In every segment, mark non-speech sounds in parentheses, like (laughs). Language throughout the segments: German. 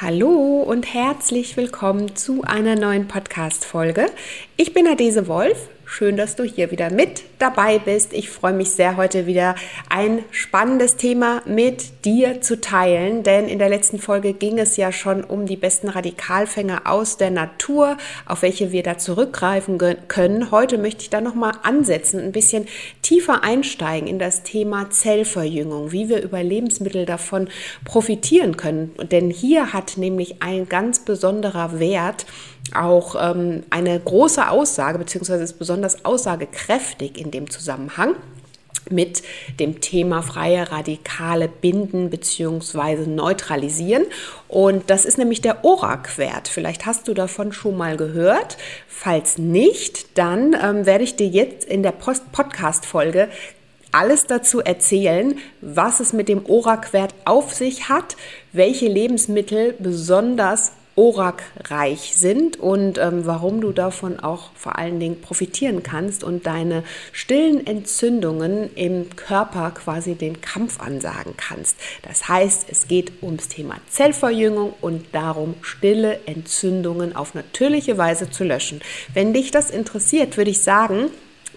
Hallo und herzlich willkommen zu einer neuen Podcast-Folge. Ich bin Adese Wolf Schön, dass du hier wieder mit dabei bist. Ich freue mich sehr, heute wieder ein spannendes Thema mit dir zu teilen, denn in der letzten Folge ging es ja schon um die besten Radikalfänger aus der Natur, auf welche wir da zurückgreifen können. Heute möchte ich da nochmal ansetzen, ein bisschen tiefer einsteigen in das Thema Zellverjüngung, wie wir über Lebensmittel davon profitieren können. Denn hier hat nämlich ein ganz besonderer Wert auch ähm, eine große Aussage, beziehungsweise ist besonders aussagekräftig in dem Zusammenhang mit dem Thema freie Radikale binden bzw. neutralisieren. Und das ist nämlich der ORAC-Wert. Vielleicht hast du davon schon mal gehört. Falls nicht, dann ähm, werde ich dir jetzt in der Podcast-Folge alles dazu erzählen, was es mit dem ORAC-Wert auf sich hat, welche Lebensmittel besonders ORAC-reich sind und ähm, warum du davon auch vor allen Dingen profitieren kannst und deine stillen Entzündungen im Körper quasi den Kampf ansagen kannst. Das heißt, es geht ums Thema Zellverjüngung und darum, stille Entzündungen auf natürliche Weise zu löschen. Wenn dich das interessiert, würde ich sagen,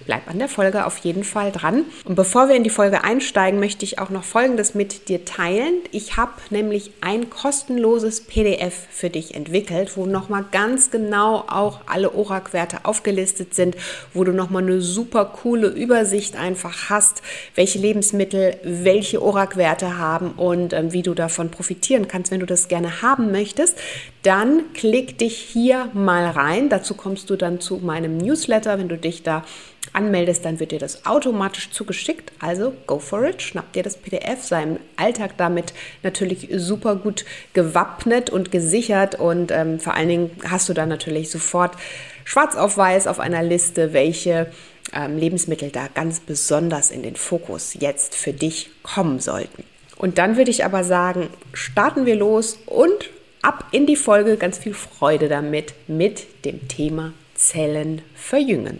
bleib an der Folge auf jeden Fall dran. Und bevor wir in die Folge einsteigen, möchte ich auch noch Folgendes mit dir teilen. Ich habe nämlich ein kostenloses PDF für dich entwickelt, wo nochmal ganz genau auch alle ORAC-Werte aufgelistet sind, wo du nochmal eine super coole Übersicht einfach hast, welche Lebensmittel welche ORAC-Werte haben und ähm, wie du davon profitieren kannst, wenn du das gerne haben möchtest. Dann klick dich hier mal rein. Dazu kommst du dann zu meinem Newsletter, wenn du dich da anmeldest, dann wird dir das automatisch zugeschickt. Also go for it, schnapp dir das PDF, sei im Alltag damit natürlich super gut gewappnet und gesichert und ähm, vor allen Dingen hast du dann natürlich sofort schwarz auf weiß auf einer Liste, welche ähm, Lebensmittel da ganz besonders in den Fokus jetzt für dich kommen sollten. Und dann würde ich aber sagen, starten wir los und ab in die Folge. Ganz viel Freude damit mit dem Thema Zellen verjüngen.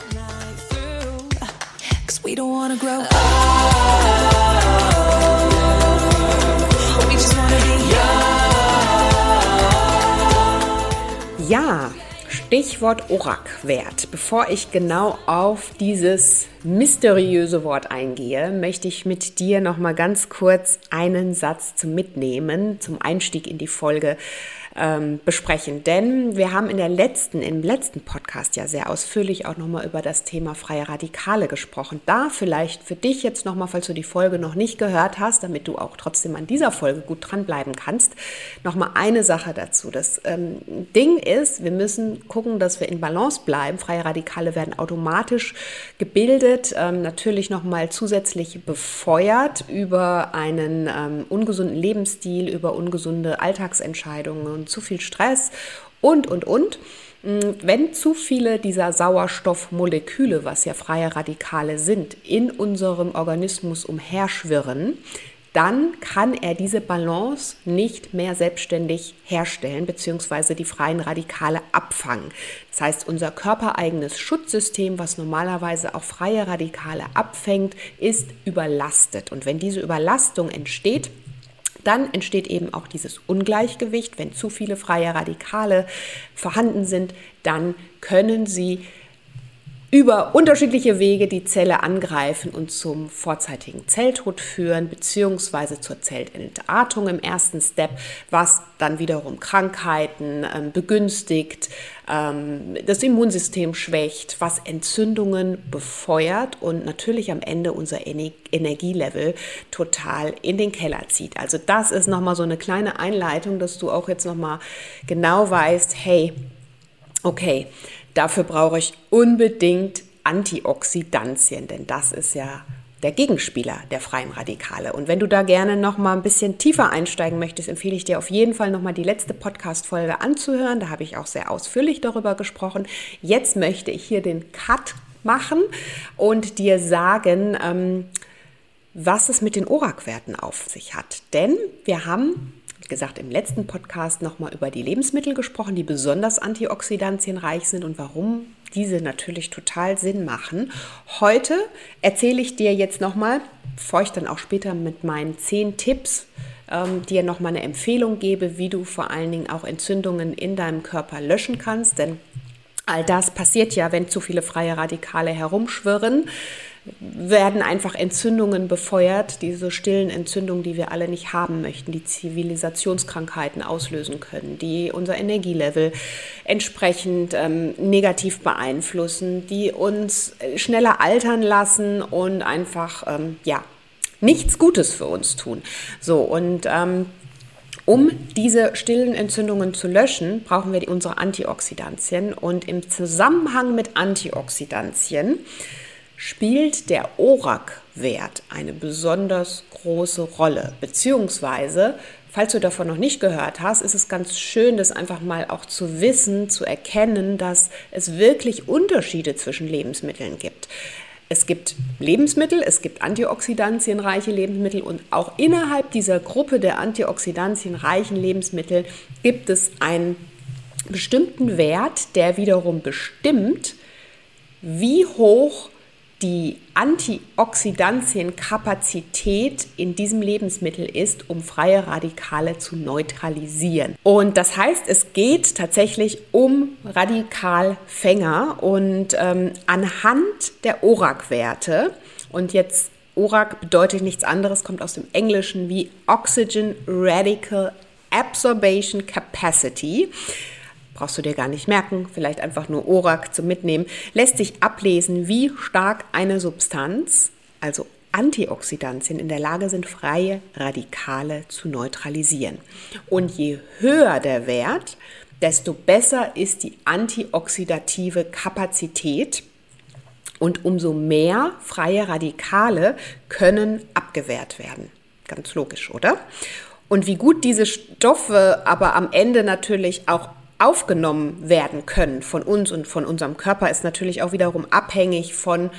We don't wanna grow up. Ja, Stichwort ORAC-Wert. Bevor ich genau auf dieses mysteriöse Wort eingehe, möchte ich mit dir noch mal ganz kurz einen Satz zum Mitnehmen, zum Einstieg in die Folge ähm, besprechen. Denn wir haben in der letzten, im letzten Podcast ja sehr ausführlich auch nochmal über das Thema freie Radikale gesprochen. Da vielleicht für dich jetzt nochmal, falls du die Folge noch nicht gehört hast, damit du auch trotzdem an dieser Folge gut dranbleiben kannst, nochmal eine Sache dazu. Das ähm, Ding ist, wir müssen gucken, dass wir in Balance bleiben. Freie Radikale werden automatisch gebildet, ähm, natürlich nochmal zusätzlich befeuert über einen ähm, ungesunden Lebensstil, über ungesunde Alltagsentscheidungen und zu viel Stress und, und, und. Mm, wenn zu viele dieser Sauerstoffmoleküle, was ja freie Radikale sind, in unserem Organismus umherschwirren, dann kann er diese Balance nicht mehr selbstständig herstellen bzw. die freien Radikale abfangen. Das heißt, unser körpereigenes Schutzsystem, was normalerweise auch freie Radikale abfängt, ist überlastet. Und wenn diese Überlastung entsteht, dann entsteht eben auch dieses Ungleichgewicht. Wenn zu viele freie Radikale vorhanden sind, dann können sie über unterschiedliche Wege die Zelle angreifen und zum vorzeitigen Zelltod führen, beziehungsweise zur Zellentartung im ersten Step, was dann wiederum Krankheiten ähm, begünstigt, ähm, das Immunsystem schwächt, was Entzündungen befeuert und natürlich am Ende unser Ener Energielevel total in den Keller zieht. Also das ist nochmal so eine kleine Einleitung, dass du auch jetzt nochmal genau weißt, hey, okay, Dafür brauche ich unbedingt Antioxidantien, denn das ist ja der Gegenspieler der freien Radikale. Und wenn du da gerne noch mal ein bisschen tiefer einsteigen möchtest, empfehle ich dir auf jeden Fall noch mal die letzte Podcast-Folge anzuhören. Da habe ich auch sehr ausführlich darüber gesprochen. Jetzt möchte ich hier den Cut machen und dir sagen, ähm, was es mit den ORAC-Werten auf sich hat. Denn wir haben gesagt, im letzten Podcast nochmal über die Lebensmittel gesprochen, die besonders antioxidantienreich sind und warum diese natürlich total Sinn machen. Heute erzähle ich dir jetzt nochmal, bevor ich dann auch später mit meinen zehn Tipps ähm, dir nochmal eine Empfehlung gebe, wie du vor allen Dingen auch Entzündungen in deinem Körper löschen kannst. Denn all das passiert ja, wenn zu viele freie Radikale herumschwirren werden einfach Entzündungen befeuert, diese stillen Entzündungen, die wir alle nicht haben möchten, die Zivilisationskrankheiten auslösen können, die unser Energielevel entsprechend ähm, negativ beeinflussen, die uns schneller altern lassen und einfach, ähm, ja, nichts Gutes für uns tun. So, und ähm, um diese stillen Entzündungen zu löschen, brauchen wir unsere Antioxidantien. Und im Zusammenhang mit Antioxidantien spielt der ORAC-Wert eine besonders große Rolle. Beziehungsweise, falls du davon noch nicht gehört hast, ist es ganz schön, das einfach mal auch zu wissen, zu erkennen, dass es wirklich Unterschiede zwischen Lebensmitteln gibt. Es gibt Lebensmittel, es gibt antioxidantienreiche Lebensmittel und auch innerhalb dieser Gruppe der antioxidantienreichen Lebensmittel gibt es einen bestimmten Wert, der wiederum bestimmt, wie hoch die Antioxidantienkapazität in diesem Lebensmittel ist, um freie Radikale zu neutralisieren. Und das heißt, es geht tatsächlich um Radikalfänger und ähm, anhand der ORAC-Werte und jetzt ORAC bedeutet nichts anderes, kommt aus dem Englischen wie Oxygen Radical Absorption Capacity brauchst du dir gar nicht merken, vielleicht einfach nur ORAC zum Mitnehmen, lässt sich ablesen, wie stark eine Substanz, also Antioxidantien, in der Lage sind, freie Radikale zu neutralisieren. Und je höher der Wert, desto besser ist die antioxidative Kapazität und umso mehr freie Radikale können abgewehrt werden. Ganz logisch, oder? Und wie gut diese Stoffe aber am Ende natürlich auch aufgenommen werden können von uns und von unserem Körper, ist natürlich auch wiederum abhängig von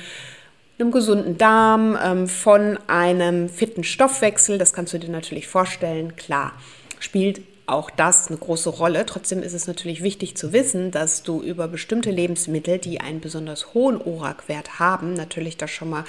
einem gesunden Darm, ähm, von einem fitten Stoffwechsel. Das kannst du dir natürlich vorstellen. Klar, spielt auch das eine große Rolle. Trotzdem ist es natürlich wichtig zu wissen, dass du über bestimmte Lebensmittel, die einen besonders hohen ORAC-Wert haben, natürlich das schon mal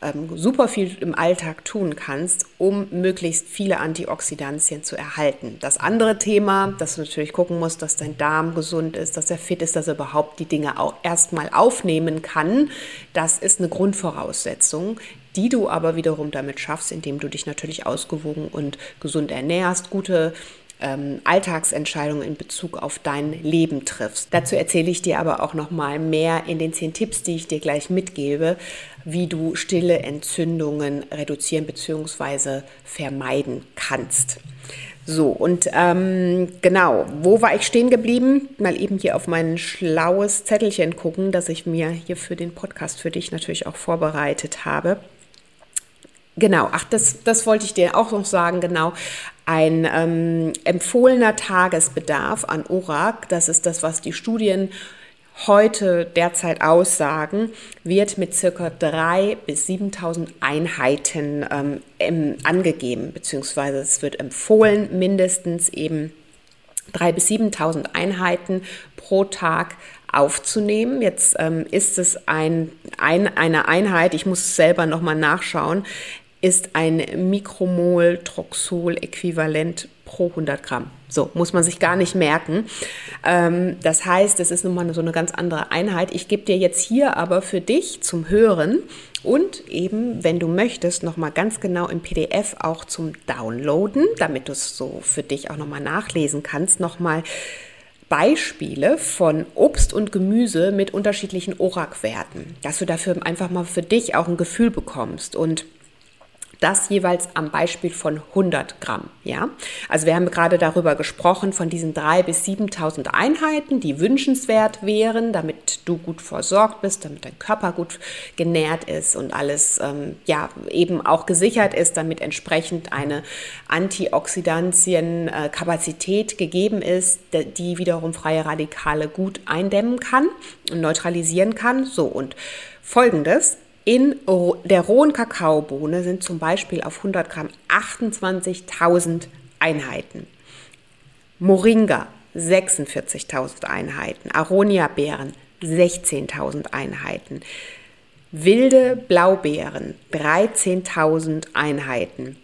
ähm, super viel im Alltag tun kannst, um möglichst viele Antioxidantien zu erhalten. Das andere Thema, dass du natürlich gucken musst, dass dein Darm gesund ist, dass er fit ist, dass er überhaupt die Dinge auch erstmal aufnehmen kann, das ist eine Grundvoraussetzung, die du aber wiederum damit schaffst, indem du dich natürlich ausgewogen und gesund ernährst, gute ähm, Alltagsentscheidungen in Bezug auf dein Leben triffst. Dazu erzähle ich dir aber auch noch mal mehr in den zehn Tipps, die ich dir gleich mitgebe, wie du stille Entzündungen reduzieren bzw. vermeiden kannst. So, und ähm, genau, wo war ich stehen geblieben? Mal eben hier auf mein schlaues Zettelchen gucken, das ich mir hier für den Podcast für dich natürlich auch vorbereitet habe. Genau, ach, das, das wollte ich dir auch noch sagen, genau. Ein ähm, empfohlener Tagesbedarf an ORAC, das ist das, was die Studien heute derzeit aussagen, wird mit circa 3.000 bis 7.000 Einheiten ähm, angegeben, beziehungsweise es wird empfohlen, mindestens eben 3.000 bis 7.000 Einheiten pro Tag aufzunehmen. Jetzt ähm, ist es ein, ein, eine Einheit, ich muss es selber nochmal nachschauen, ist ein Mikromol Troxol-Äquivalent pro 100 Gramm. So, muss man sich gar nicht merken. Ähm, das heißt, es ist nun mal so eine ganz andere Einheit. Ich gebe dir jetzt hier aber für dich zum Hören und eben, wenn du möchtest, nochmal ganz genau im PDF auch zum Downloaden, damit du es so für dich auch nochmal nachlesen kannst, nochmal Beispiele von Obst und Gemüse mit unterschiedlichen ORAC-Werten, dass du dafür einfach mal für dich auch ein Gefühl bekommst. Und Das jeweils am Beispiel von 100 Gramm. Ja, also wir haben gerade darüber gesprochen von diesen 3.000 bis 7.000 Einheiten, die wünschenswert wären, damit du gut versorgt bist, damit dein Körper gut genährt ist und alles ähm, ja eben auch gesichert ist, damit entsprechend eine Antioxidantienkapazität gegeben ist, die wiederum freie Radikale gut eindämmen kann und neutralisieren kann. So und folgendes in der rohen Kakaobohne sind zum Beispiel auf 100 Gramm 28.000 Einheiten. Moringa 46.000 Einheiten. Aronia-Beeren 16.000 Einheiten. Wilde Blaubeeren 13.000 Einheiten.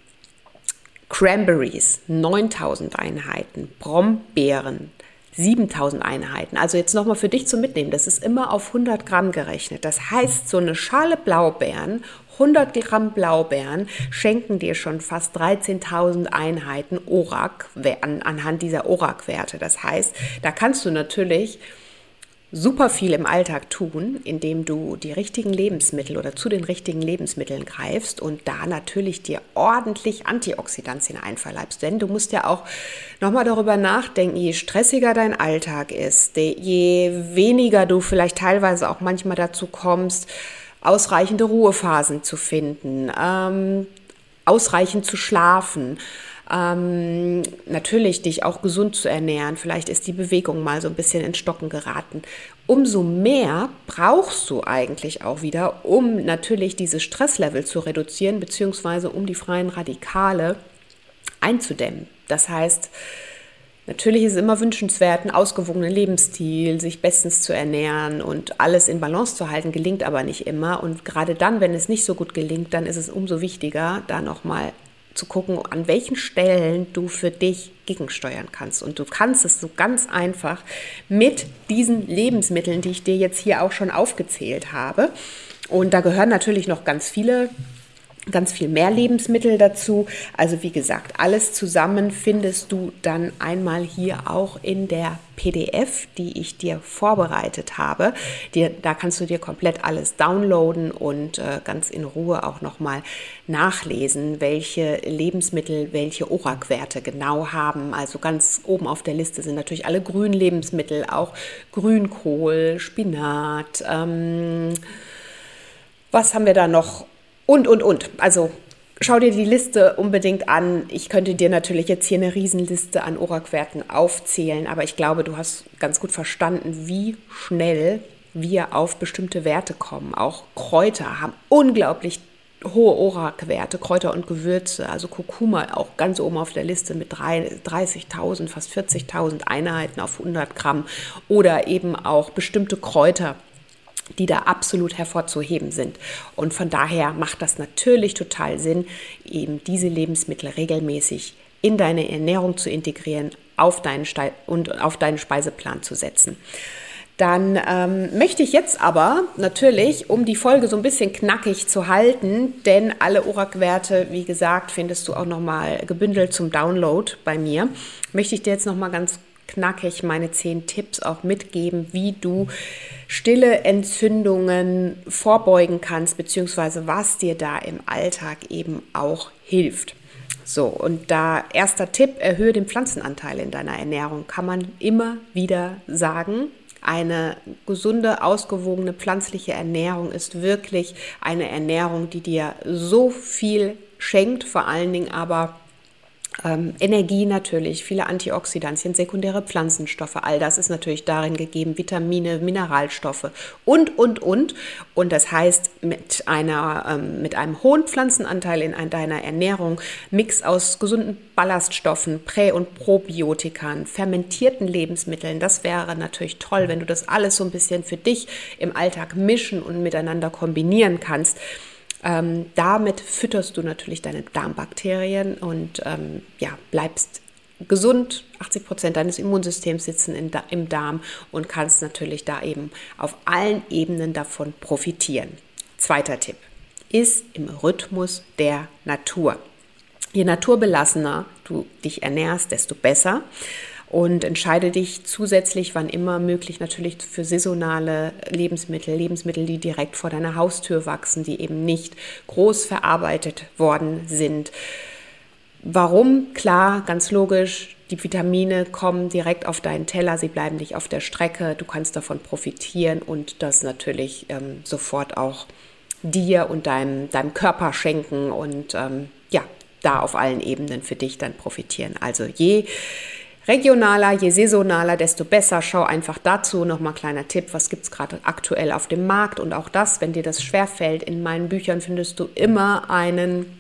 Cranberries 9000 Einheiten, Brombeeren 7000 Einheiten. Also jetzt nochmal für dich zum Mitnehmen, das ist immer auf 100 Gramm gerechnet. Das heißt, so eine Schale Blaubeeren, 100 Gramm Blaubeeren schenken dir schon fast 13.000 Einheiten ORAC anhand dieser ORAC-Werte. Das heißt, da kannst du natürlich super viel im Alltag tun, indem du die richtigen Lebensmittel oder zu den richtigen Lebensmitteln greifst und da natürlich dir ordentlich Antioxidantien einverleibst. Denn du musst ja auch nochmal darüber nachdenken, je stressiger dein Alltag ist, je weniger du vielleicht teilweise auch manchmal dazu kommst, ausreichende Ruhephasen zu finden, ähm, ausreichend zu schlafen, ähm, natürlich dich auch gesund zu ernähren. Vielleicht ist die Bewegung mal so ein bisschen ins Stocken geraten. Umso mehr brauchst du eigentlich auch wieder, um natürlich dieses Stresslevel zu reduzieren, beziehungsweise um die freien Radikale einzudämmen. Das heißt, Natürlich ist es immer wünschenswert, einen ausgewogenen Lebensstil, sich bestens zu ernähren und alles in Balance zu halten, gelingt aber nicht immer. Und gerade dann, wenn es nicht so gut gelingt, dann ist es umso wichtiger, da nochmal zu gucken, an welchen Stellen du für dich gegensteuern kannst. Und du kannst es so ganz einfach mit diesen Lebensmitteln, die ich dir jetzt hier auch schon aufgezählt habe. Und da gehören natürlich noch ganz viele ganz viel mehr Lebensmittel dazu. Also wie gesagt, alles zusammen findest du dann einmal hier auch in der PDF, die ich dir vorbereitet habe. Die, da kannst du dir komplett alles downloaden und äh, ganz in Ruhe auch nochmal nachlesen, welche Lebensmittel welche ORAC-Werte genau haben. Also ganz oben auf der Liste sind natürlich alle grünen Lebensmittel, auch Grünkohl, Spinat. Ähm, was haben wir da noch? Und, und, und. Also schau dir die Liste unbedingt an. Ich könnte dir natürlich jetzt hier eine Riesenliste an ORAC-Werten aufzählen, aber ich glaube, du hast ganz gut verstanden, wie schnell wir auf bestimmte Werte kommen. Auch Kräuter haben unglaublich hohe ORAC-Werte, Kräuter und Gewürze, also Kurkuma auch ganz oben auf der Liste mit 30.000, fast 40.000 Einheiten auf 100 Gramm oder eben auch bestimmte Kräuter die da absolut hervorzuheben sind. Und von daher macht das natürlich total Sinn, eben diese Lebensmittel regelmäßig in deine Ernährung zu integrieren auf deinen und auf deinen Speiseplan zu setzen. Dann ähm, möchte ich jetzt aber natürlich, um die Folge so ein bisschen knackig zu halten, denn alle ORAC-Werte, wie gesagt, findest du auch nochmal gebündelt zum Download bei mir, möchte ich dir jetzt nochmal ganz knackig meine zehn Tipps auch mitgeben, wie du stille Entzündungen vorbeugen kannst, beziehungsweise was dir da im Alltag eben auch hilft. So, und da erster Tipp, erhöhe den Pflanzenanteil in deiner Ernährung, kann man immer wieder sagen. Eine gesunde, ausgewogene pflanzliche Ernährung ist wirklich eine Ernährung, die dir so viel schenkt, vor allen Dingen aber ähm, Energie natürlich, viele Antioxidantien, sekundäre Pflanzenstoffe, all das ist natürlich darin gegeben, Vitamine, Mineralstoffe und, und, und. Und das heißt, mit, einer, ähm, mit einem hohen Pflanzenanteil in deiner Ernährung, Mix aus gesunden Ballaststoffen, Prä- und Probiotikern, fermentierten Lebensmitteln, das wäre natürlich toll, wenn du das alles so ein bisschen für dich im Alltag mischen und miteinander kombinieren kannst. Ähm, damit fütterst du natürlich deine Darmbakterien und ähm, ja, bleibst gesund. 80 Prozent deines Immunsystems sitzen in, im Darm und kannst natürlich da eben auf allen Ebenen davon profitieren. Zweiter Tipp ist im Rhythmus der Natur. Je naturbelassener du dich ernährst, desto besser. Und entscheide dich zusätzlich, wann immer möglich, natürlich für saisonale Lebensmittel, Lebensmittel, die direkt vor deiner Haustür wachsen, die eben nicht groß verarbeitet worden sind. Warum? Klar, ganz logisch. Die Vitamine kommen direkt auf deinen Teller, sie bleiben nicht auf der Strecke, du kannst davon profitieren und das natürlich ähm, sofort auch dir und deinem, deinem Körper schenken und ähm, ja, da auf allen Ebenen für dich dann profitieren. Also je regionaler, je saisonaler, desto besser. Schau einfach dazu nochmal kleiner Tipp, was gibt es gerade aktuell auf dem Markt und auch das, wenn dir das schwerfällt, in meinen Büchern findest du immer einen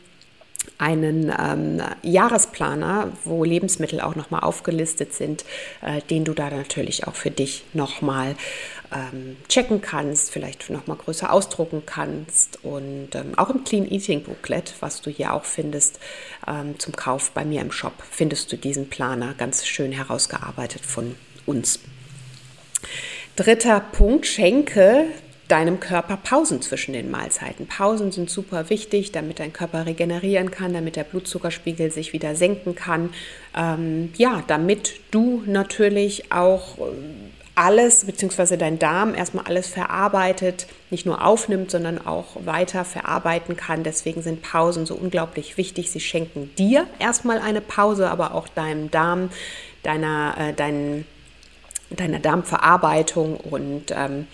einen ähm, Jahresplaner, wo Lebensmittel auch nochmal aufgelistet sind, äh, den du da natürlich auch für dich nochmal ähm, checken kannst, vielleicht nochmal größer ausdrucken kannst. Und ähm, auch im Clean Eating Booklet, was du hier auch findest ähm, zum Kauf bei mir im Shop, findest du diesen Planer ganz schön herausgearbeitet von uns. Dritter Punkt, schenke deinem Körper Pausen zwischen den Mahlzeiten. Pausen sind super wichtig, damit dein Körper regenerieren kann, damit der Blutzuckerspiegel sich wieder senken kann. Ähm, ja, damit du natürlich auch äh, alles, beziehungsweise dein Darm erstmal alles verarbeitet, nicht nur aufnimmt, sondern auch weiter verarbeiten kann. Deswegen sind Pausen so unglaublich wichtig. Sie schenken dir erstmal eine Pause, aber auch deinem Darm, deiner, äh, dein, deiner Darmverarbeitung und ähm,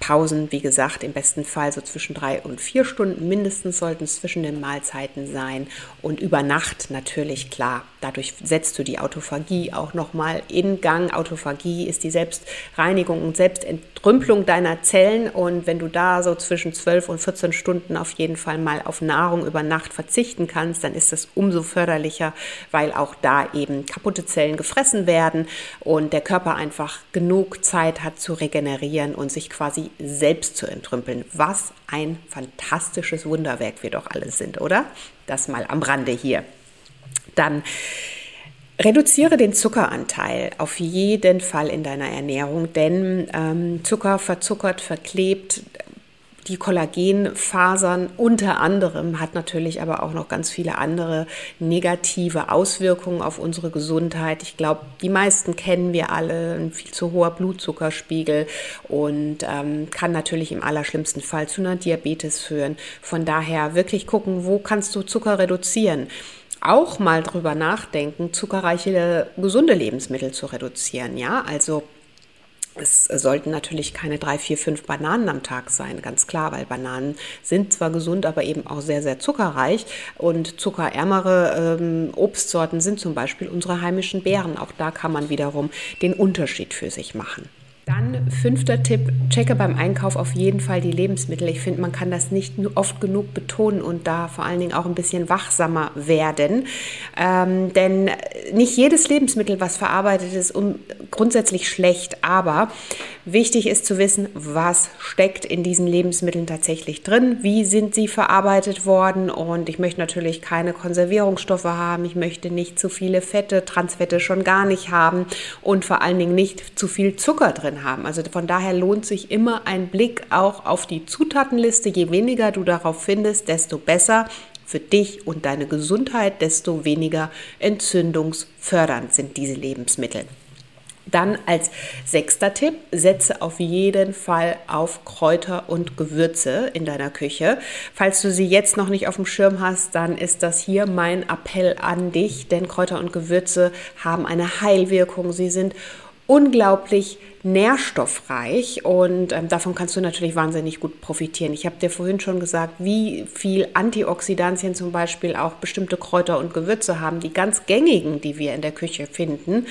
Pausen, wie gesagt, im besten Fall so zwischen drei und vier Stunden mindestens sollten es zwischen den Mahlzeiten sein. Und über Nacht natürlich klar. Dadurch setzt du die Autophagie auch nochmal in Gang. Autophagie ist die Selbstreinigung und Selbstentrümpelung deiner Zellen. Und wenn du da so zwischen 12 und 14 Stunden auf jeden Fall mal auf Nahrung über Nacht verzichten kannst, dann ist das umso förderlicher, weil auch da eben kaputte Zellen gefressen werden und der Körper einfach genug Zeit hat zu regenerieren und sich quasi selbst zu entrümpeln. Was ein fantastisches Wunderwerk wir doch alle sind, oder? Das mal am Rande hier. Dann Reduziere den Zuckeranteil auf jeden Fall in deiner Ernährung, denn ähm, Zucker verzuckert, verklebt, die Kollagenfasern unter anderem hat natürlich aber auch noch ganz viele andere negative Auswirkungen auf unsere Gesundheit. Ich glaube, die meisten kennen wir alle, ein viel zu hoher Blutzuckerspiegel und ähm, kann natürlich im allerschlimmsten Fall zu einer Diabetes führen. Von daher wirklich gucken, wo kannst du Zucker reduzieren auch mal drüber nachdenken, zuckerreiche gesunde Lebensmittel zu reduzieren. Ja, also es sollten natürlich keine drei, vier, fünf Bananen am Tag sein, ganz klar, weil Bananen sind zwar gesund, aber eben auch sehr, sehr zuckerreich. Und zuckerärmere ähm, Obstsorten sind zum Beispiel unsere heimischen Beeren. Auch da kann man wiederum den Unterschied für sich machen. Dann fünfter Tipp, checke beim Einkauf auf jeden Fall die Lebensmittel. Ich finde, man kann das nicht oft genug betonen und da vor allen Dingen auch ein bisschen wachsamer werden. Ähm, denn nicht jedes Lebensmittel, was verarbeitet ist, um, grundsätzlich schlecht, aber wichtig ist zu wissen, was steckt in diesen Lebensmitteln tatsächlich drin, wie sind sie verarbeitet worden und ich möchte natürlich keine Konservierungsstoffe haben, ich möchte nicht zu viele Fette, Transfette schon gar nicht haben und vor allen Dingen nicht zu viel Zucker drin haben. Also von daher lohnt sich immer ein Blick auch auf die Zutatenliste. Je weniger du darauf findest, desto besser für dich und deine Gesundheit, desto weniger entzündungsfördernd sind diese Lebensmittel. Dann als sechster Tipp, setze auf jeden Fall auf Kräuter und Gewürze in deiner Küche. Falls du sie jetzt noch nicht auf dem Schirm hast, dann ist das hier mein Appell an dich, denn Kräuter und Gewürze haben eine Heilwirkung. Sie sind unglaublich nährstoffreich und ähm, davon kannst du natürlich wahnsinnig gut profitieren. Ich habe dir vorhin schon gesagt, wie viel Antioxidantien zum Beispiel auch bestimmte Kräuter und Gewürze haben, die ganz gängigen, die wir in der Küche finden.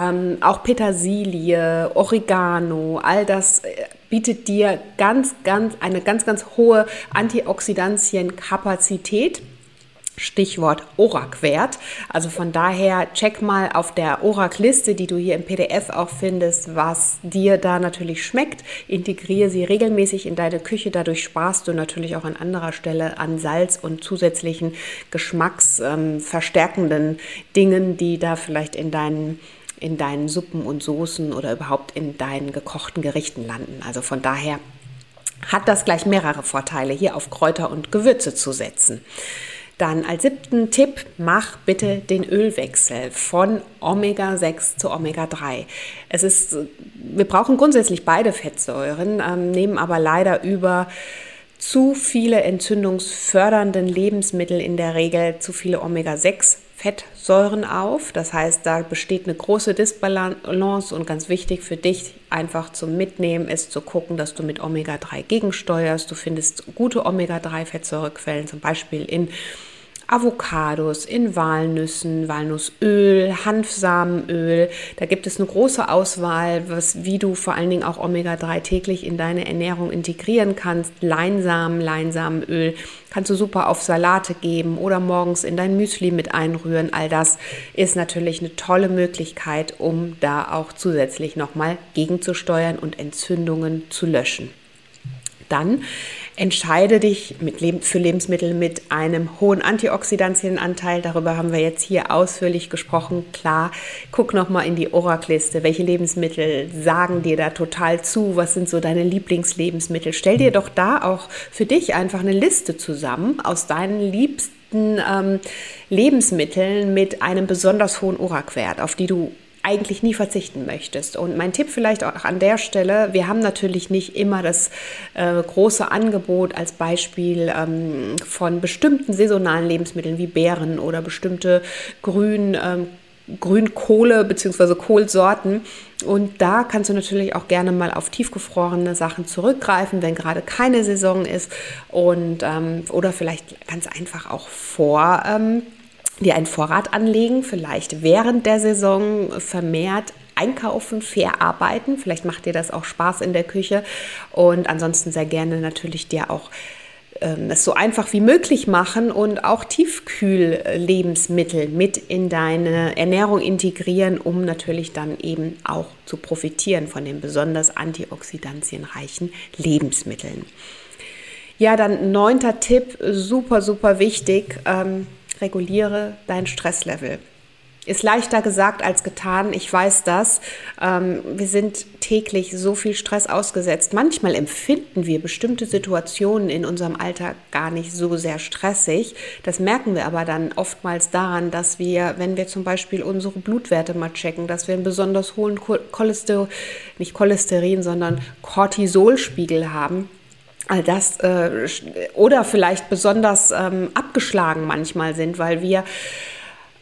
Ähm, auch Petersilie, Oregano, all das äh, bietet dir ganz, ganz, eine ganz, ganz hohe Antioxidantienkapazität. Stichwort ORAC-Wert. Also von daher check mal auf der ORAC-Liste, die du hier im PDF auch findest, was dir da natürlich schmeckt. Integriere sie regelmäßig in deine Küche. Dadurch sparst du natürlich auch an anderer Stelle an Salz und zusätzlichen geschmacksverstärkenden ähm, Dingen, die da vielleicht in deinen in deinen Suppen und Soßen oder überhaupt in deinen gekochten Gerichten landen. Also von daher hat das gleich mehrere Vorteile, hier auf Kräuter und Gewürze zu setzen. Dann als siebten Tipp, mach bitte den Ölwechsel von Omega-6 zu Omega-3. Es ist, wir brauchen grundsätzlich beide Fettsäuren, ähm, nehmen aber leider über zu viele entzündungsfördernden Lebensmittel in der Regel zu viele Omega-6 Fettsäuren auf. Das heißt, da besteht eine große Disbalance und ganz wichtig für dich einfach zum Mitnehmen ist zu gucken, dass du mit Omega-3 gegensteuerst. Du findest gute Omega-3-Fettsäurequellen, zum Beispiel in Avocados, in Walnüssen, Walnussöl, Hanfsamenöl. Da gibt es eine große Auswahl, was, wie du vor allen Dingen auch Omega-3 täglich in deine Ernährung integrieren kannst. Leinsamen, Leinsamenöl kannst du super auf Salate geben oder morgens in dein Müsli mit einrühren. All das ist natürlich eine tolle Möglichkeit, um da auch zusätzlich nochmal gegenzusteuern und Entzündungen zu löschen. Dann entscheide dich Leb für Lebensmittel mit einem hohen Antioxidantienanteil. Darüber haben wir jetzt hier ausführlich gesprochen. Klar, guck nochmal in die ORAC-Liste. Welche Lebensmittel sagen dir da total zu? Was sind so deine Lieblingslebensmittel? Stell dir doch da auch für dich einfach eine Liste zusammen aus deinen liebsten ähm, Lebensmitteln mit einem besonders hohen ORAC-Wert, auf die du eigentlich nie verzichten möchtest. Und mein Tipp vielleicht auch an der Stelle, wir haben natürlich nicht immer das äh, große Angebot als Beispiel ähm, von bestimmten saisonalen Lebensmitteln wie Beeren oder bestimmte Grün. Ähm, Grünkohle bzw. Kohlsorten. Und da kannst du natürlich auch gerne mal auf tiefgefrorene Sachen zurückgreifen, wenn gerade keine Saison ist. Und, ähm, oder vielleicht ganz einfach auch vor ähm, dir einen Vorrat anlegen, vielleicht während der Saison vermehrt einkaufen, verarbeiten. Vielleicht macht dir das auch Spaß in der Küche und ansonsten sehr gerne natürlich dir auch ähm, es so einfach wie möglich machen und auch Tiefkühl-Lebensmittel mit in deine Ernährung integrieren, um natürlich dann eben auch zu profitieren von den besonders antioxidantienreichen Lebensmitteln. Ja, dann neunter Tipp, super, super wichtig. Ähm, reguliere dein Stresslevel. Ist leichter gesagt als getan, ich weiß das. Ähm, wir sind täglich so viel Stress ausgesetzt. Manchmal empfinden wir bestimmte Situationen in unserem Alltag gar nicht so sehr stressig. Das merken wir aber dann oftmals daran, dass wir, wenn wir zum Beispiel unsere Blutwerte mal checken, dass wir einen besonders hohen Cholesterin, nicht Cholesterin, sondern Cortisolspiegel haben all das äh, oder vielleicht besonders ähm, abgeschlagen manchmal sind, weil wir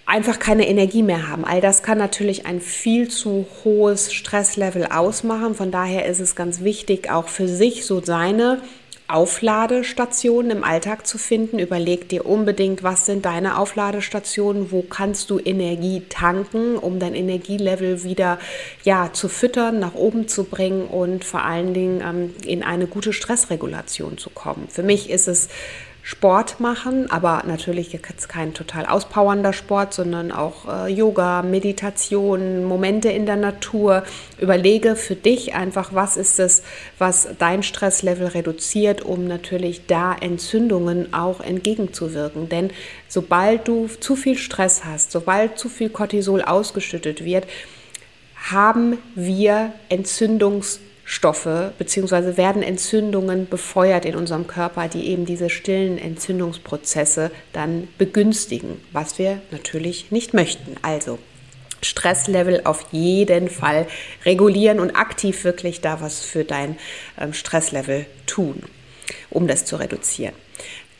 einfach keine Energie mehr haben. All das kann natürlich ein viel zu hohes Stresslevel ausmachen. Von daher ist es ganz wichtig, auch für sich so seine Aufladestationen im Alltag zu finden. Überleg dir unbedingt, was sind deine Aufladestationen, wo kannst du Energie tanken, um dein Energielevel wieder ja, zu füttern, nach oben zu bringen und vor allen Dingen ähm, in eine gute Stressregulation zu kommen. Für mich ist es Sport machen, aber natürlich jetzt kein total auspowernder Sport, sondern auch äh, Yoga, Meditation, Momente in der Natur. Überlege für dich einfach, was ist es, was dein Stresslevel reduziert, um natürlich da Entzündungen auch entgegenzuwirken. Denn sobald du zu viel Stress hast, sobald zu viel Cortisol ausgeschüttet wird, haben wir Entzündungs Stoffe bzw. werden Entzündungen befeuert in unserem Körper, die eben diese stillen Entzündungsprozesse dann begünstigen, was wir natürlich nicht möchten. Also Stresslevel auf jeden Fall regulieren und aktiv wirklich da was für dein ähm, Stresslevel tun, um das zu reduzieren.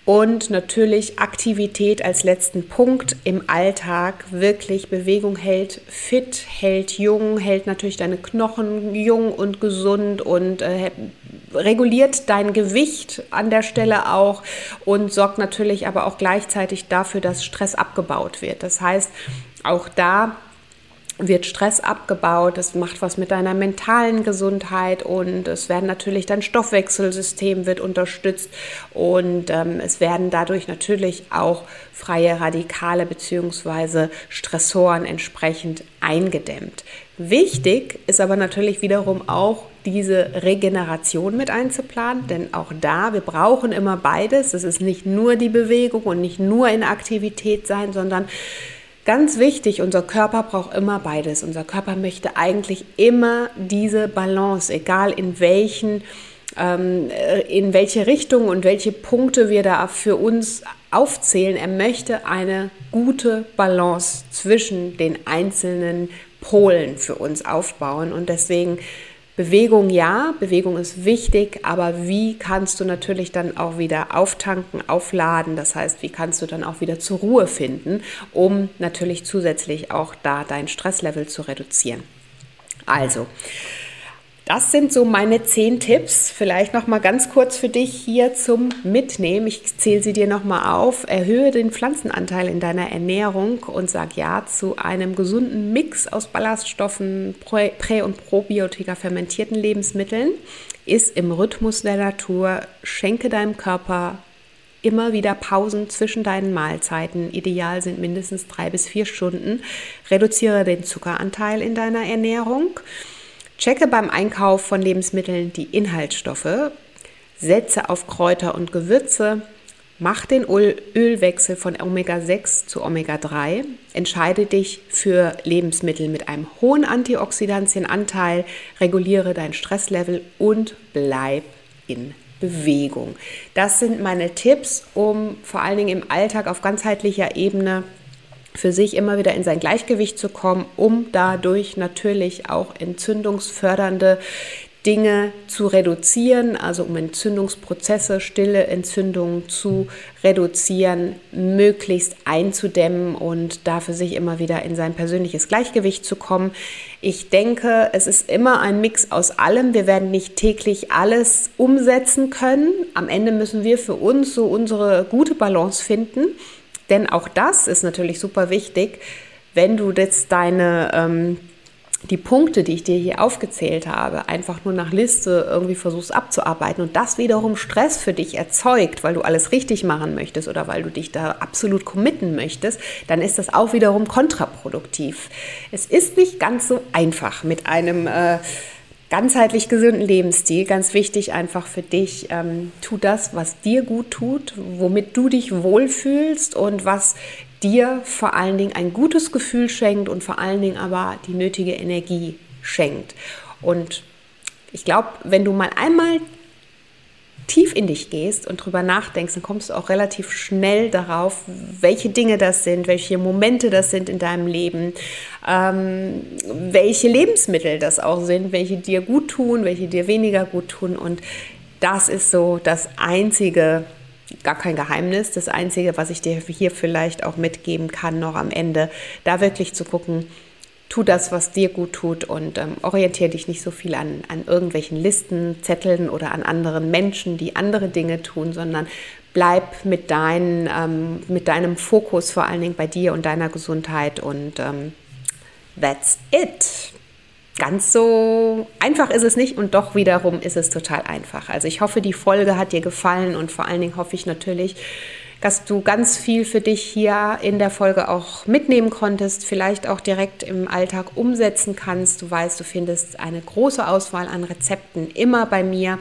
Und natürlich Aktivität als letzten Punkt im Alltag. Wirklich Bewegung hält fit, hält jung, hält natürlich deine Knochen jung und gesund und äh, reguliert dein Gewicht an der Stelle auch und sorgt natürlich aber auch gleichzeitig dafür, dass Stress abgebaut wird. Das heißt, auch da wird Stress abgebaut, es macht was mit deiner mentalen Gesundheit und es werden natürlich dein Stoffwechselsystem wird unterstützt und ähm, es werden dadurch natürlich auch freie Radikale bzw. Stressoren entsprechend eingedämmt. Wichtig ist aber natürlich wiederum auch diese Regeneration mit einzuplanen, denn auch da, wir brauchen immer beides. Es ist nicht nur die Bewegung und nicht nur in Aktivität sein, sondern Ganz wichtig, unser Körper braucht immer beides. Unser Körper möchte eigentlich immer diese Balance, egal in welchen ähm, in welche Richtung und welche Punkte wir da für uns aufzählen. Er möchte eine gute Balance zwischen den einzelnen Polen für uns aufbauen. Und deswegen Bewegung ja, Bewegung ist wichtig, aber wie kannst du natürlich dann auch wieder auftanken, aufladen? Das heißt, wie kannst du dann auch wieder zur Ruhe finden, um natürlich zusätzlich auch da dein Stresslevel zu reduzieren? Also, das sind so meine zehn Tipps. Vielleicht noch mal ganz kurz für dich hier zum Mitnehmen. Ich zähle sie dir noch mal auf. Erhöhe den Pflanzenanteil in deiner Ernährung und sag ja zu einem gesunden Mix aus Ballaststoffen, Prä- und Probiotika fermentierten Lebensmitteln. Ist im Rhythmus der Natur. Schenke deinem Körper immer wieder Pausen zwischen deinen Mahlzeiten. Ideal sind mindestens drei bis vier Stunden. Reduziere den Zuckeranteil in deiner Ernährung. Checke beim Einkauf von Lebensmitteln die Inhaltsstoffe, setze auf Kräuter und Gewürze, mach den Ölwechsel von Omega-6 zu Omega-3, entscheide dich für Lebensmittel mit einem hohen Antioxidantienanteil, reguliere dein Stresslevel und bleib in Bewegung. Das sind meine Tipps, um vor allen Dingen im Alltag auf ganzheitlicher Ebene für sich immer wieder in sein Gleichgewicht zu kommen, um dadurch natürlich auch entzündungsfördernde Dinge zu reduzieren, also um Entzündungsprozesse, stille Entzündungen zu reduzieren, möglichst einzudämmen und da für sich immer wieder in sein persönliches Gleichgewicht zu kommen. Ich denke, es ist immer ein Mix aus allem. Wir werden nicht täglich alles umsetzen können. Am Ende müssen wir für uns so unsere gute Balance finden. Denn auch das ist natürlich super wichtig, wenn du jetzt deine ähm, die Punkte, die ich dir hier aufgezählt habe, einfach nur nach Liste irgendwie versuchst abzuarbeiten und das wiederum Stress für dich erzeugt, weil du alles richtig machen möchtest oder weil du dich da absolut committen möchtest, dann ist das auch wiederum kontraproduktiv. Es ist nicht ganz so einfach mit einem äh, ganzheitlich gesunden Lebensstil. Ganz wichtig einfach für dich, ähm, tu das, was dir gut tut, womit du dich wohlfühlst und was dir vor allen Dingen ein gutes Gefühl schenkt und vor allen Dingen aber die nötige Energie schenkt. Und ich glaube, wenn du mal einmal tief in dich gehst und drüber nachdenkst, dann kommst du auch relativ schnell darauf, welche Dinge das sind, welche Momente das sind in deinem Leben, ähm, welche Lebensmittel das auch sind, welche dir gut tun, welche dir weniger gut tun. Und das ist so das Einzige, gar kein Geheimnis, das Einzige, was ich dir hier vielleicht auch mitgeben kann, noch am Ende, da wirklich zu gucken, tu das, was dir gut tut und ähm, orientiere dich nicht so viel an, an irgendwelchen Listen, Zetteln oder an anderen Menschen, die andere Dinge tun, sondern bleib mit, dein, ähm, mit deinem Fokus vor allen Dingen bei dir und deiner Gesundheit und ähm, that's it. Ganz so einfach ist es nicht und doch wiederum ist es total einfach. Also ich hoffe, die Folge hat dir gefallen und vor allen Dingen hoffe ich natürlich, dass du ganz viel für dich hier in der Folge auch mitnehmen konntest, vielleicht auch direkt im Alltag umsetzen kannst. Du weißt, du findest eine große Auswahl an Rezepten immer bei mir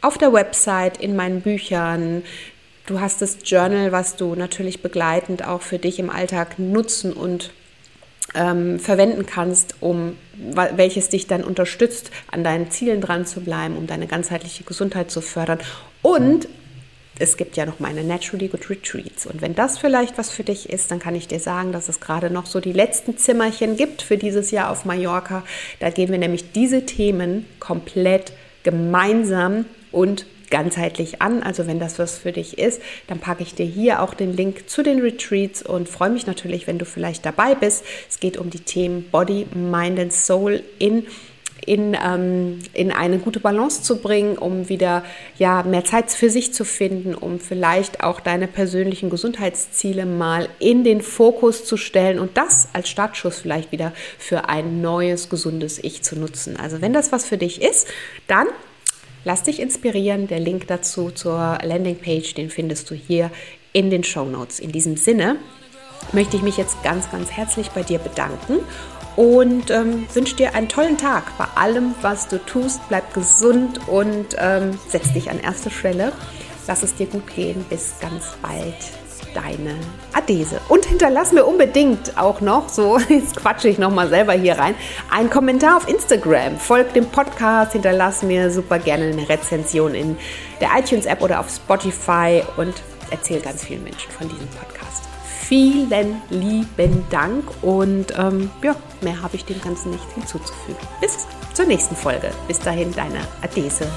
auf der Website, in meinen Büchern. Du hast das Journal, was du natürlich begleitend auch für dich im Alltag nutzen und ähm, verwenden kannst, um welches dich dann unterstützt, an deinen Zielen dran zu bleiben, um deine ganzheitliche Gesundheit zu fördern und es gibt ja noch meine Naturally Good Retreats. Und wenn das vielleicht was für dich ist, dann kann ich dir sagen, dass es gerade noch so die letzten Zimmerchen gibt für dieses Jahr auf Mallorca. Da gehen wir nämlich diese Themen komplett gemeinsam und ganzheitlich an. Also wenn das was für dich ist, dann packe ich dir hier auch den Link zu den Retreats und freue mich natürlich, wenn du vielleicht dabei bist. Es geht um die Themen Body, Mind and Soul in in, ähm, in eine gute Balance zu bringen, um wieder ja, mehr Zeit für sich zu finden, um vielleicht auch deine persönlichen Gesundheitsziele mal in den Fokus zu stellen und das als Startschuss vielleicht wieder für ein neues, gesundes Ich zu nutzen. Also wenn das was für dich ist, dann lass dich inspirieren. Der Link dazu zur Landingpage, den findest du hier in den Show Notes. In diesem Sinne möchte ich mich jetzt ganz, ganz herzlich bei dir bedanken und ähm, wünsche dir einen tollen Tag bei allem, was du tust. Bleib gesund und ähm, setz dich an erste Stelle. Lass es dir gut gehen. Bis ganz bald. Deine Adese. Und hinterlass mir unbedingt auch noch, so (laughs) jetzt quatsche ich nochmal selber hier rein, einen Kommentar auf Instagram. Folg dem Podcast, hinterlass mir super gerne eine Rezension in der iTunes-App oder auf Spotify und erzähl ganz vielen Menschen von diesem Podcast. Vielen lieben Dank und ähm, ja, mehr habe ich dem Ganzen nicht hinzuzufügen. Bis zur nächsten Folge. Bis dahin, deine Adese.